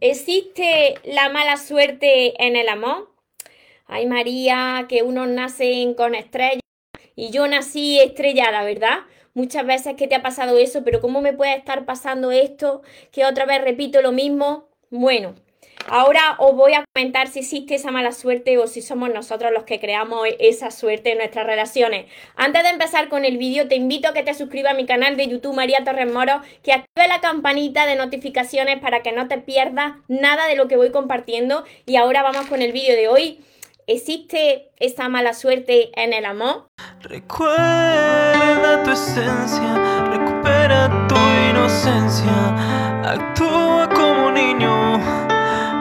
¿Existe la mala suerte en el amor? Ay María, que unos nacen con estrellas y yo nací estrellada, ¿verdad? Muchas veces que te ha pasado eso, pero ¿cómo me puede estar pasando esto? Que otra vez repito lo mismo. Bueno, Ahora os voy a comentar si existe esa mala suerte o si somos nosotros los que creamos esa suerte en nuestras relaciones. Antes de empezar con el vídeo, te invito a que te suscribas a mi canal de YouTube María Torres Moro, que active la campanita de notificaciones para que no te pierdas nada de lo que voy compartiendo. Y ahora vamos con el vídeo de hoy. ¿Existe esa mala suerte en el amor? Recuerda tu esencia, recupera tu inocencia, actúa como niño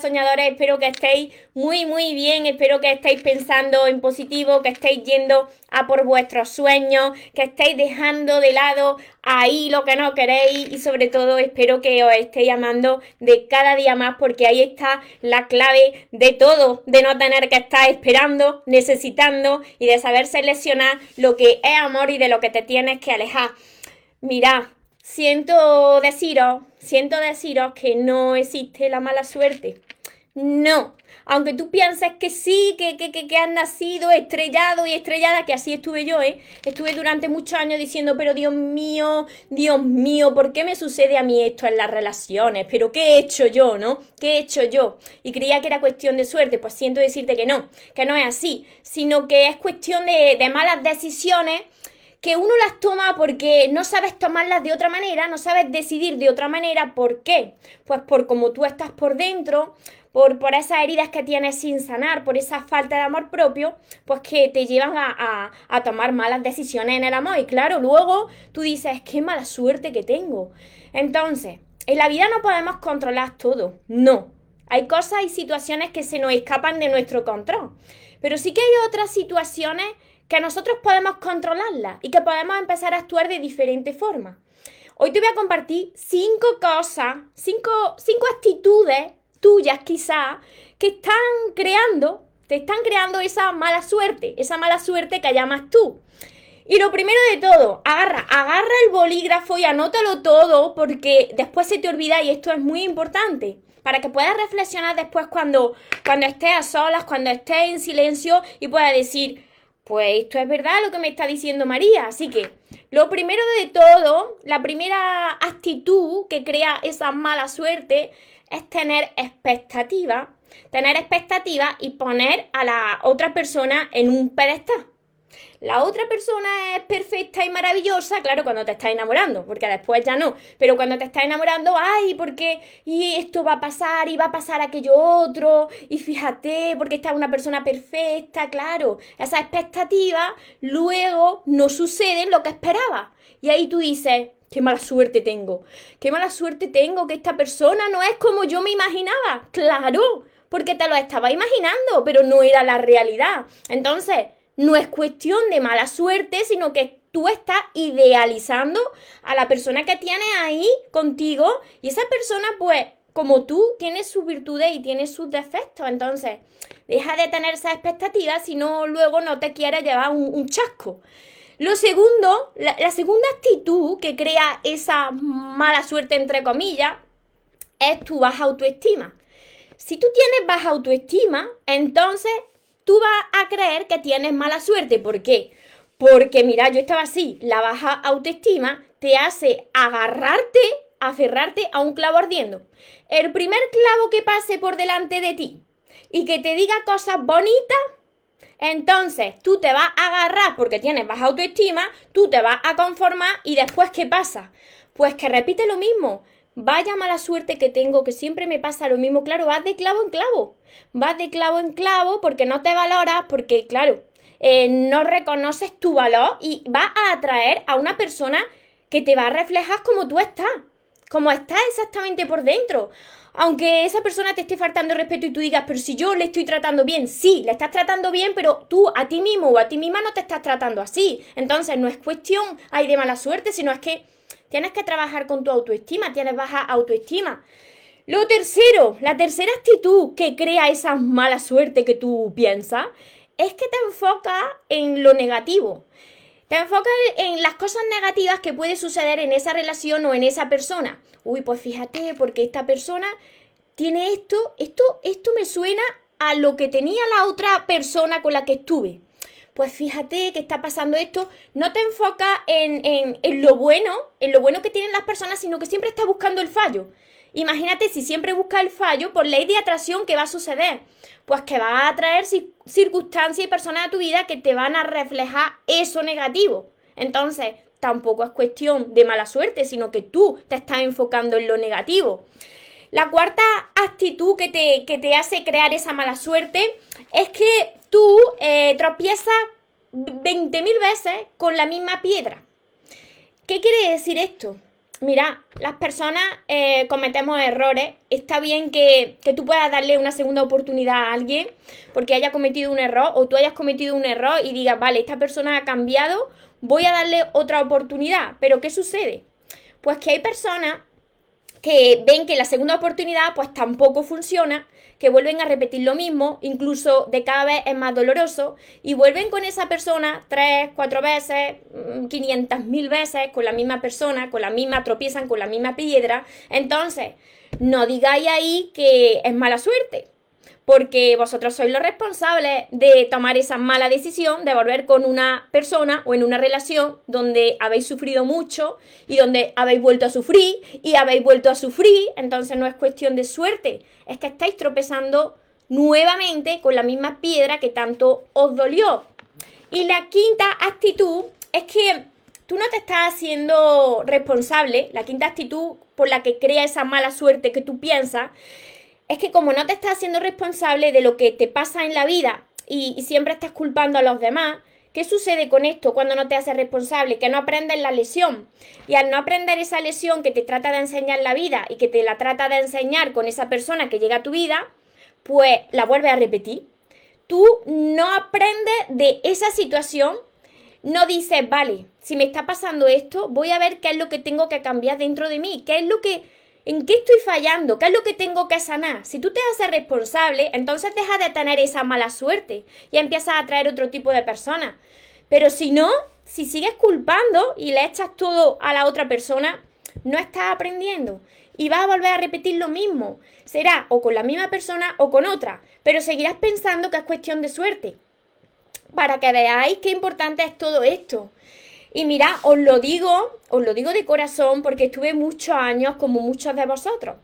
Soñadores, espero que estéis muy muy bien, espero que estéis pensando en positivo, que estéis yendo a por vuestros sueños, que estéis dejando de lado ahí lo que no queréis y sobre todo espero que os estéis amando de cada día más porque ahí está la clave de todo, de no tener que estar esperando, necesitando y de saber seleccionar lo que es amor y de lo que te tienes que alejar. Mirad, siento deciros, siento deciros que no existe la mala suerte. No, aunque tú pienses que sí, que, que, que, has nacido estrellado y estrellada, que así estuve yo, ¿eh? Estuve durante muchos años diciendo, pero Dios mío, Dios mío, ¿por qué me sucede a mí esto en las relaciones? ¿Pero qué he hecho yo, no? ¿Qué he hecho yo? Y creía que era cuestión de suerte, pues siento decirte que no, que no es así, sino que es cuestión de, de malas decisiones que uno las toma porque no sabes tomarlas de otra manera, no sabes decidir de otra manera. ¿Por qué? Pues por como tú estás por dentro, por, por esas heridas que tienes sin sanar, por esa falta de amor propio, pues que te llevan a, a tomar malas decisiones en el amor. Y claro, luego tú dices, qué mala suerte que tengo. Entonces, en la vida no podemos controlar todo, no. Hay cosas y situaciones que se nos escapan de nuestro control. Pero sí que hay otras situaciones que nosotros podemos controlarla y que podemos empezar a actuar de diferente forma. Hoy te voy a compartir cinco cosas, cinco, cinco actitudes tuyas quizá, que están creando, te están creando esa mala suerte, esa mala suerte que llamas tú. Y lo primero de todo, agarra, agarra el bolígrafo y anótalo todo porque después se te olvida y esto es muy importante para que puedas reflexionar después cuando, cuando estés a solas, cuando estés en silencio y puedas decir, pues esto es verdad lo que me está diciendo María. Así que lo primero de todo, la primera actitud que crea esa mala suerte es tener expectativa. Tener expectativa y poner a la otra persona en un pedestal. La otra persona es perfecta y maravillosa, claro, cuando te estás enamorando, porque después ya no. Pero cuando te estás enamorando, ay, porque y esto va a pasar y va a pasar aquello otro, y fíjate, porque esta es una persona perfecta, claro. Esa expectativa luego no sucede lo que esperaba. Y ahí tú dices, qué mala suerte tengo, qué mala suerte tengo que esta persona no es como yo me imaginaba. Claro, porque te lo estaba imaginando, pero no era la realidad. Entonces, no es cuestión de mala suerte, sino que tú estás idealizando a la persona que tienes ahí contigo y esa persona pues como tú tiene sus virtudes y tiene sus defectos. Entonces, deja de tener esa expectativa si no luego no te quieres llevar un, chasco. Lo segundo, la, la, segunda actitud que crea esa mala suerte, entre comillas, es tu baja autoestima. Si tú tienes baja autoestima, entonces tú vas a creer que tienes mala suerte. ¿Por qué? Porque, mira, yo estaba así, la baja autoestima te hace agarrarte, aferrarte a un clavo ardiendo. El primer clavo que pase por delante de ti y que te diga cosas bonitas, entonces tú te vas a agarrar porque tienes baja autoestima, tú te vas a conformar y después ¿qué pasa? Pues que repite lo mismo. Vaya mala suerte que tengo, que siempre me pasa lo mismo. Claro, vas de clavo en clavo. Vas de clavo en clavo porque no te valoras, porque, claro, eh, no reconoces tu valor y vas a atraer a una persona que te va a reflejar como tú estás, como estás exactamente por dentro. aunque esa persona te esté faltando respeto y tú digas, pero si yo le estoy tratando bien, sí, le estás tratando bien, pero tú a ti mismo o a ti misma no te estás tratando así. Entonces no es cuestión hay de mala suerte, sino es que tienes que trabajar con tu autoestima, tienes baja autoestima. Lo tercero, la tercera actitud que crea esa mala suerte que tú piensas, es que te enfocas en lo negativo. Te enfocas en las cosas negativas que puede suceder en esa relación o en esa persona. Uy, pues fíjate, porque esta persona tiene esto, esto, esto me suena a lo que tenía la otra persona con la que estuve. Pues fíjate que está pasando esto. No te enfocas en, en, en lo bueno, en lo bueno que tienen las personas, sino que siempre estás buscando el fallo. Imagínate si siempre buscas el fallo, por ley de atracción, ¿qué va a suceder? Pues que va a atraer circunstancias y personas a tu vida que te van a reflejar eso negativo. Entonces, tampoco es cuestión de mala suerte, sino que tú te estás enfocando en lo negativo. La cuarta actitud que te, que te hace crear esa mala suerte es que tú eh, tropiezas 20.000 veces con la misma piedra. ¿Qué quiere decir esto? Mira, las personas eh, cometemos errores. Está bien que, que, tú puedas darle una segunda oportunidad a alguien porque haya cometido un error o tú hayas cometido un error y digas, vale, esta persona ha cambiado, voy a darle otra oportunidad. Pero ¿qué sucede? Pues que hay personas que ven que la segunda oportunidad pues tampoco funciona que vuelven a repetir lo mismo, incluso de cada vez es más doloroso, y vuelven con esa persona tres, cuatro veces, mm, quinientas mil veces, con la misma persona, con la misma, tropiezan con la misma piedra. Entonces, no digáis ahí que es mala suerte porque vosotros sois los responsables de tomar esa mala decisión de volver con una persona o en una relación donde habéis sufrido mucho y donde habéis vuelto a sufrir y habéis vuelto a sufrir, entonces no es cuestión de suerte, es que estáis tropezando nuevamente con la misma piedra que tanto os dolió. Y la quinta actitud es que tú no te estás haciendo responsable, la quinta actitud por la que crea esa mala suerte que tú piensas, es que como no te estás haciendo responsable de lo que te pasa en la vida y, siempre estás culpando a los demás, ¿qué sucede con esto cuando no te haces responsable? Que no aprendes la lesión. Y al no aprender esa lesión que te trata de enseñar la vida y que te la trata de enseñar con esa persona que llega a tu vida, pues la vuelves a repetir. Tú no aprendes de esa situación, no dices, vale, si me está pasando esto, voy a ver qué es lo que tengo que cambiar dentro de mí, qué es lo que ¿En qué estoy fallando? ¿Qué es lo que tengo que sanar? Si tú te haces responsable, entonces deja de tener esa mala suerte y empiezas a atraer otro tipo de personas. Pero si no, si sigues culpando y le echas todo a la otra persona, no estás aprendiendo y vas a volver a repetir lo mismo. Será o con la misma persona o con otra, pero seguirás pensando que es cuestión de suerte. Para que veáis qué importante es todo esto. Y mira, os lo digo, os lo digo de corazón porque estuve muchos años como muchos de vosotros.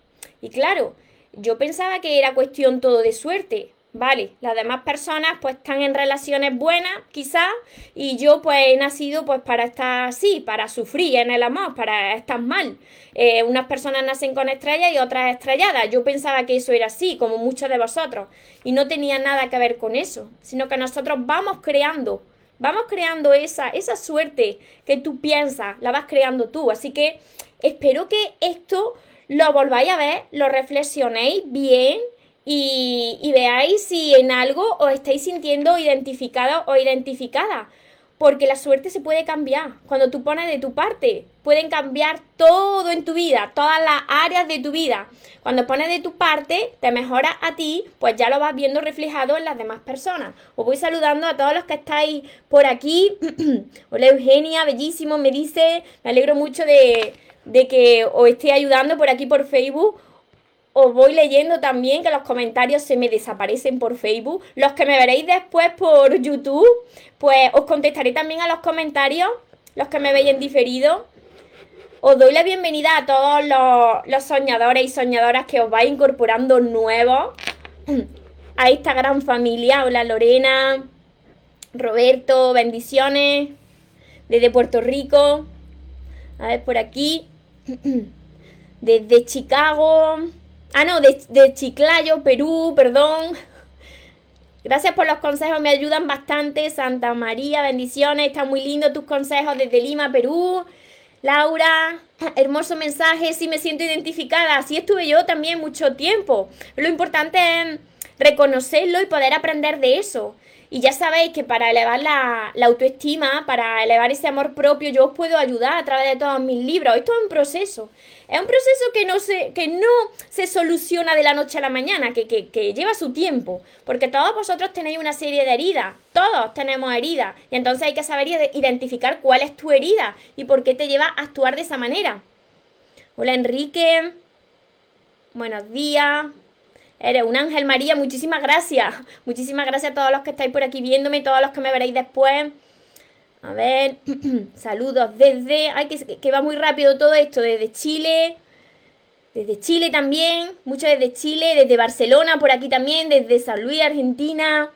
Y claro, yo pensaba que era cuestión todo de suerte. Vale, las demás personas pues están en relaciones buenas, quizás, y yo pues he nacido pues para estar así, para sufrir en el amor, para estar mal. Eh, unas personas nacen con estrellas y otras estrelladas. Yo pensaba que eso era así, como muchos de vosotros, y no tenía nada que ver con eso, sino que nosotros vamos creando Vamos creando esa, esa suerte que tú piensas, la vas creando tú. Así que espero que esto lo volváis a ver, lo reflexionéis bien y, veáis si en algo os estáis sintiendo identificado o identificada porque la suerte se puede cambiar. Cuando tú pones de tu parte, pueden cambiar todo en tu vida, todas las áreas de tu vida. Cuando pones de tu parte, te mejora a ti, pues ya lo vas viendo reflejado en las demás personas. Os voy saludando a todos los que estáis por aquí. Hola Eugenia, bellísimo, me dice, me alegro mucho de, de que os esté ayudando por aquí por Facebook os voy leyendo también que los comentarios se me desaparecen por Facebook. Los que me veréis después por YouTube, pues os contestaré también a los comentarios, los que me veis en diferido. Os doy la bienvenida a todos los, soñadores y soñadoras que os vais incorporando nuevos a esta gran familia. Hola Lorena, Roberto, bendiciones desde Puerto Rico. A ver, por aquí. Desde Chicago. Ah, no, de, Chiclayo, Perú, perdón. Gracias por los consejos, me ayudan bastante. Santa María, bendiciones. Están muy lindos tus consejos desde Lima, Perú. Laura, hermoso mensaje, sí me siento identificada, así estuve yo también mucho tiempo. Lo importante es reconocerlo y poder aprender de eso. Y ya sabéis que para elevar la, autoestima, para elevar ese amor propio, yo os puedo ayudar a través de todos mis libros. Esto es un proceso. Es un proceso que no se, que no se soluciona de la noche a la mañana, que, que lleva su tiempo. Porque todos vosotros tenéis una serie de heridas. Todos tenemos heridas. Y entonces hay que saber identificar cuál es tu herida y por qué te lleva a actuar de esa manera. Hola Enrique. Buenos días. Eres un ángel María, muchísimas gracias. Muchísimas gracias a todos los que estáis por aquí viéndome, todos los que me veréis después. A ver, saludos desde, ay, que, que va muy rápido todo esto, desde Chile, desde Chile también, muchos desde Chile, desde Barcelona por aquí también, desde San Luis, Argentina,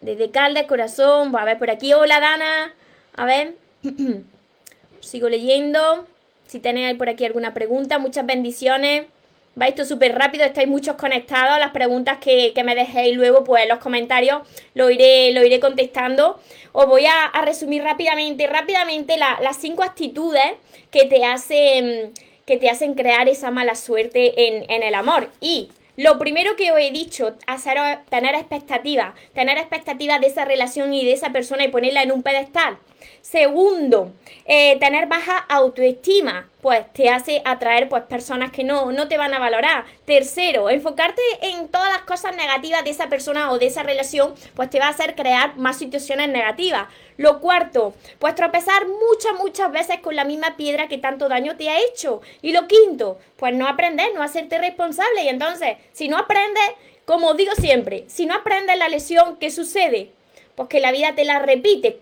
desde Caldas, Corazón, a ver por aquí, hola Dana, a ver, sigo leyendo, si tenéis por aquí alguna pregunta, muchas bendiciones. Va esto súper rápido, estáis muchos conectados. Las preguntas que, me dejéis luego, pues en los comentarios lo iré, lo iré contestando. Os voy a, resumir rápidamente, rápidamente las cinco actitudes que te hacen que te hacen crear esa mala suerte en, en el amor. Y lo primero que os he dicho, hacer, tener expectativas, tener expectativas de esa relación y de esa persona y ponerla en un pedestal. Segundo, eh, tener baja autoestima, pues te hace atraer pues personas que no, no te van a valorar. Tercero, enfocarte en todas las cosas negativas de esa persona o de esa relación, pues te va a hacer crear más situaciones negativas. Lo cuarto, pues tropezar muchas, muchas veces con la misma piedra que tanto daño te ha hecho. Y lo quinto, pues no aprender, no hacerte responsable. Y entonces, si no aprendes, como digo siempre, si no aprendes la lesión, ¿qué sucede? Pues que la vida te la repite.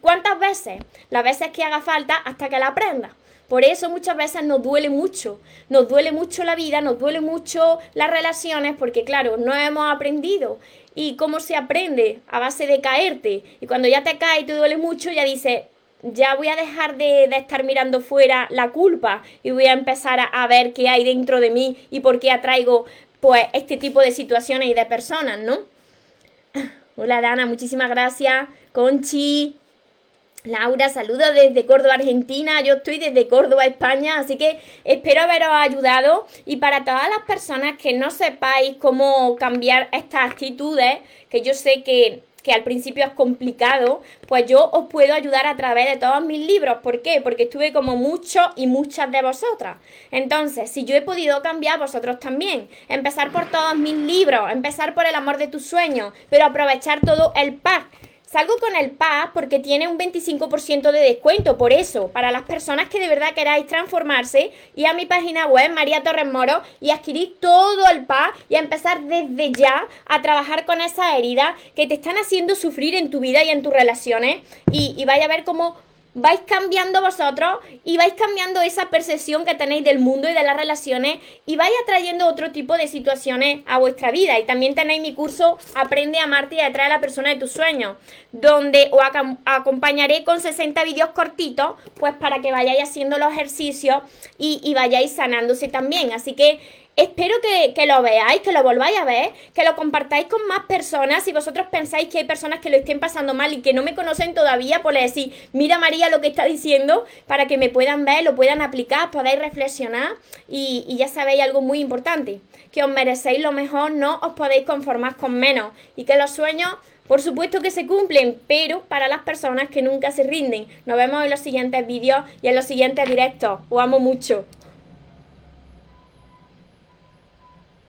¿Cuántas veces? Las veces que haga falta hasta que la aprendas. Por eso muchas veces nos duele mucho, nos duele mucho la vida, nos duele mucho las relaciones, porque claro, no hemos aprendido. ¿Y cómo se aprende? A base de caerte. Y cuando ya te caes y te duele mucho, ya dices, ya voy a dejar de, estar mirando fuera la culpa y voy a empezar a, a, ver qué hay dentro de mí y por qué atraigo pues este tipo de situaciones y de personas, ¿no? Hola Dana, muchísimas gracias. Conchi. Laura, saludos desde Córdoba, Argentina. Yo estoy desde Córdoba, España, así que espero haberos ayudado. Y para todas las personas que no sepáis cómo cambiar estas actitudes, que yo sé que que al principio es complicado, pues yo os puedo ayudar a través de todos mis libros. ¿Por qué? Porque estuve como muchos y muchas de vosotras. Entonces, si yo he podido cambiar, vosotros también. Empezar por todos mis libros, empezar por el amor de tus sueños, pero aprovechar todo el pack Salgo con el PA porque tiene un 25% de descuento, por eso, para las personas que de verdad queráis transformarse, y a mi página web, María Torres Moro, y adquirir todo el PA y empezar desde ya a trabajar con esas heridas que te están haciendo sufrir en tu vida y en tus relaciones, y, y vaya a ver cómo vais cambiando vosotros y vais cambiando esa percepción que tenéis del mundo y de las relaciones y vais atrayendo otro tipo de situaciones a vuestra vida. Y también tenéis mi curso Aprende a amarte y a atraer a la persona de tus sueños, donde os acompañaré con 60 vídeos cortitos, pues para que vayáis haciendo los ejercicios y, y vayáis sanándose también. Así que Espero que, lo veáis, que lo volváis a ver, que lo compartáis con más personas. Si vosotros pensáis que hay personas que lo estén pasando mal y que no me conocen todavía, pues les decís, mira María lo que está diciendo, para que me puedan ver, lo puedan aplicar, podáis reflexionar y, y ya sabéis algo muy importante, que os merecéis lo mejor, no os podéis conformar con menos y que los sueños por supuesto que se cumplen, pero para las personas que nunca se rinden. Nos vemos en los siguientes vídeos y en los siguientes directos. Os amo mucho.